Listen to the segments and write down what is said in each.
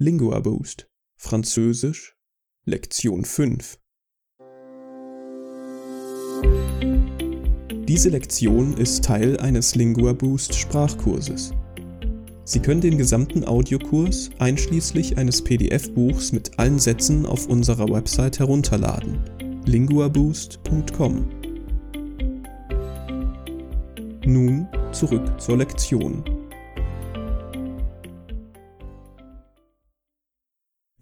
Lingua Boost. Französisch. Lektion 5. Diese Lektion ist Teil eines Lingua Boost Sprachkurses. Sie können den gesamten Audiokurs einschließlich eines PDF-Buchs mit allen Sätzen auf unserer Website herunterladen. linguaboost.com. Nun zurück zur Lektion.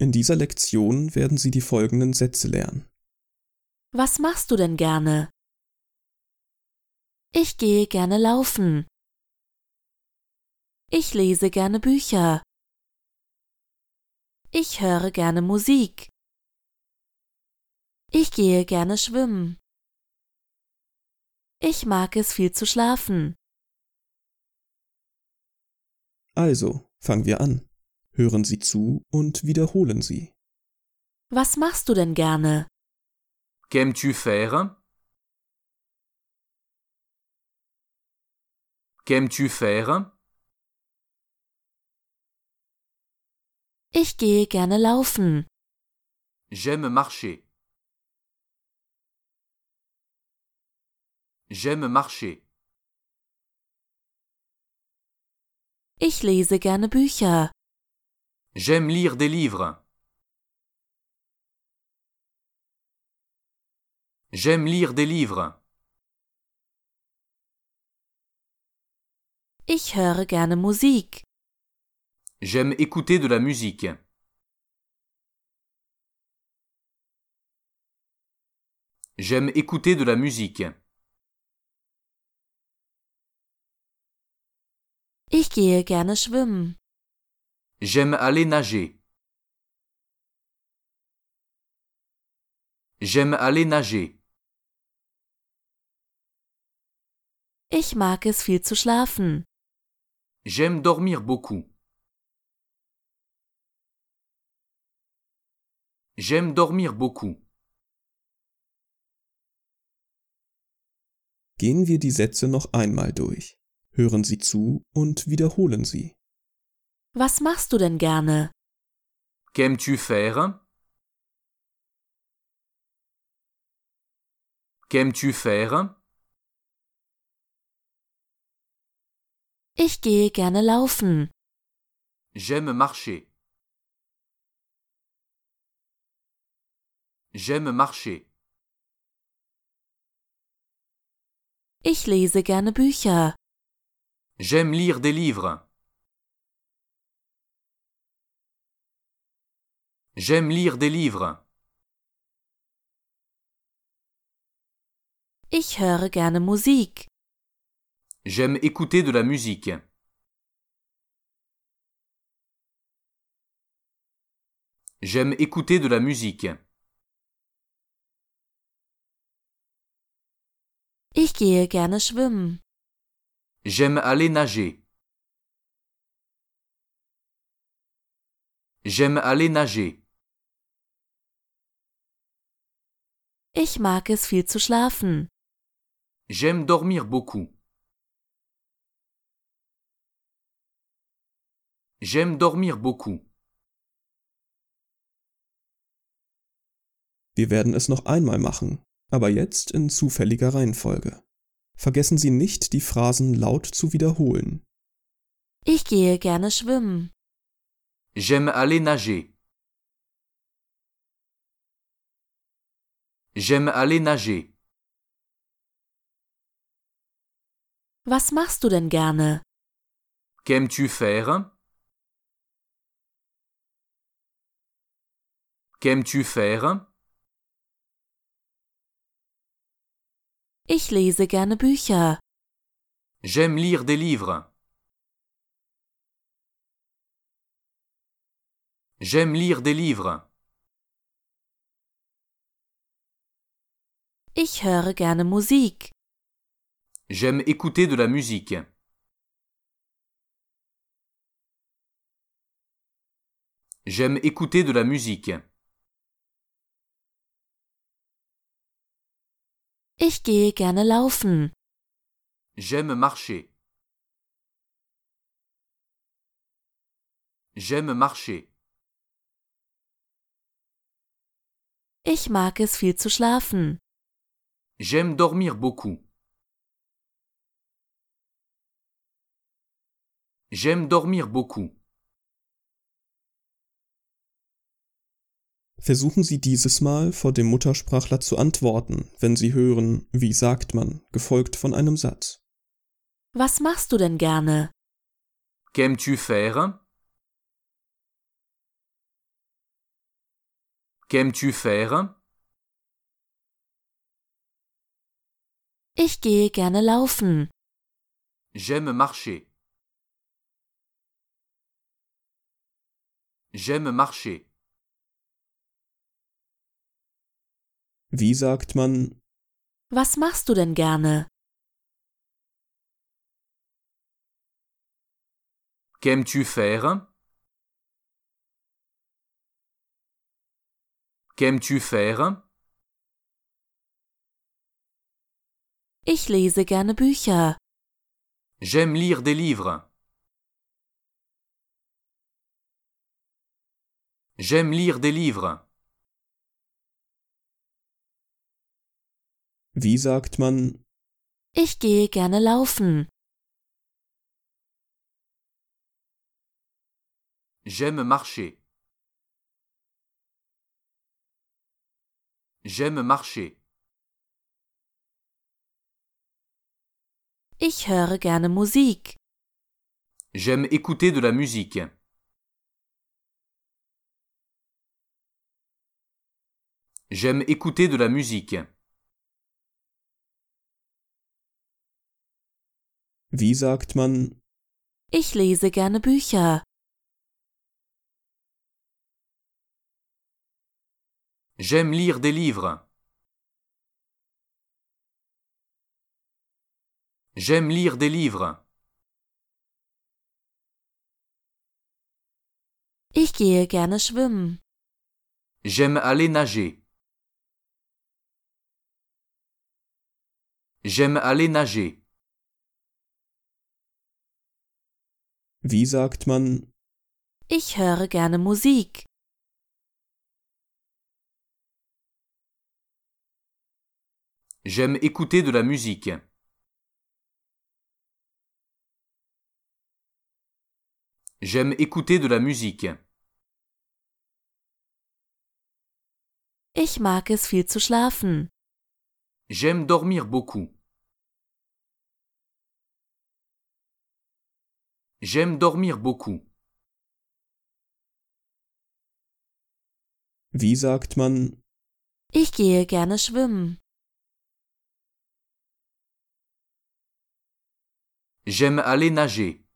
In dieser Lektion werden Sie die folgenden Sätze lernen. Was machst du denn gerne? Ich gehe gerne laufen. Ich lese gerne Bücher. Ich höre gerne Musik. Ich gehe gerne schwimmen. Ich mag es viel zu schlafen. Also, fangen wir an. Hören Sie zu und wiederholen Sie. Was machst du denn gerne? Qu'aimes-tu faire Qu'aimes-tu faire Ich gehe gerne laufen. J'aime marcher. J'aime marcher. Ich lese gerne Bücher. J'aime lire des livres. J'aime lire des livres. Ich höre gerne Musik. J'aime écouter de la musique. J'aime écouter de la musique. Ich gehe gerne schwimmen. J'aime aller nager. J'aime aller nager. Ich mag es viel zu schlafen. J'aime dormir beaucoup. J'aime dormir beaucoup. Gehen wir die Sätze noch einmal durch. Hören Sie zu und wiederholen Sie. Was machst du denn gerne? Qu'aimes-tu faire Qu'aimes-tu faire Ich gehe gerne laufen. J'aime marcher. J'aime marcher. Ich lese gerne Bücher. J'aime lire des livres. J'aime lire des livres. Ich höre gerne Musik. J'aime écouter de la musique. J'aime écouter de la musique. Ich gehe gerne schwimmen. J'aime aller nager. J'aime aller nager. Ich mag es viel zu schlafen. J'aime dormir beaucoup. J'aime dormir beaucoup. Wir werden es noch einmal machen, aber jetzt in zufälliger Reihenfolge. Vergessen Sie nicht, die Phrasen laut zu wiederholen. Ich gehe gerne schwimmen. J'aime aller nager. J'aime aller nager. Was machst du denn gerne? Qu'aimes-tu faire? Qu'aimes-tu faire? Ich lese gerne Bücher. J'aime lire des livres. J'aime lire des livres. Ich höre gerne Musik. J'aime écouter de la musique. J'aime écouter de la musique. Ich gehe gerne laufen. J'aime marcher. J'aime marcher. Ich mag es viel zu schlafen. J'aime dormir beaucoup. J'aime dormir beaucoup. Versuchen Sie dieses Mal vor dem Muttersprachler zu antworten, wenn Sie hören, wie sagt man, gefolgt von einem Satz. Was machst du denn gerne? Qu'aimes-tu faire Qu'aimes-tu faire Ich gehe gerne laufen. J'aime marcher. J'aime marcher. Wie sagt man, Was machst du denn gerne? Qu'aimes-tu faire Qu'aimes-tu faire Ich lese gerne Bücher. J'aime lire des livres. J'aime lire des livres. wie sagt man, Ich gehe gerne laufen. J'aime marcher. J'aime marcher. Ich höre gerne Musik. J'aime écouter de la musique. J'aime écouter de la musique. wie sagt man, Ich lese gerne Bücher. J'aime lire des livres. J'aime lire des livres. Ich gehe gerne schwimmen. J'aime aller nager. J'aime aller nager. wie sagt man, Ich höre gerne Musik. J'aime écouter de la musique. J'aime écouter de la musique. Ich mag es viel zu schlafen. J'aime dormir beaucoup. J'aime dormir beaucoup. wie sagt man, Ich gehe gerne schwimmen. J'aime aller nager.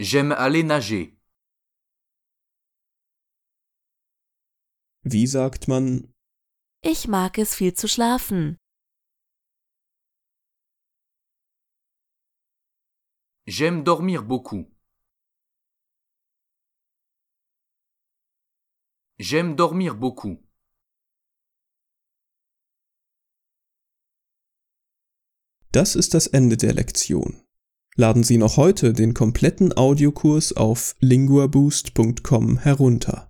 J'aime aller nager. wie sagt man, Ich mag es viel zu schlafen. J'aime dormir beaucoup. J'aime dormir beaucoup. Das ist das Ende der Lektion. Laden Sie noch heute den kompletten Audiokurs auf linguaboost.com herunter.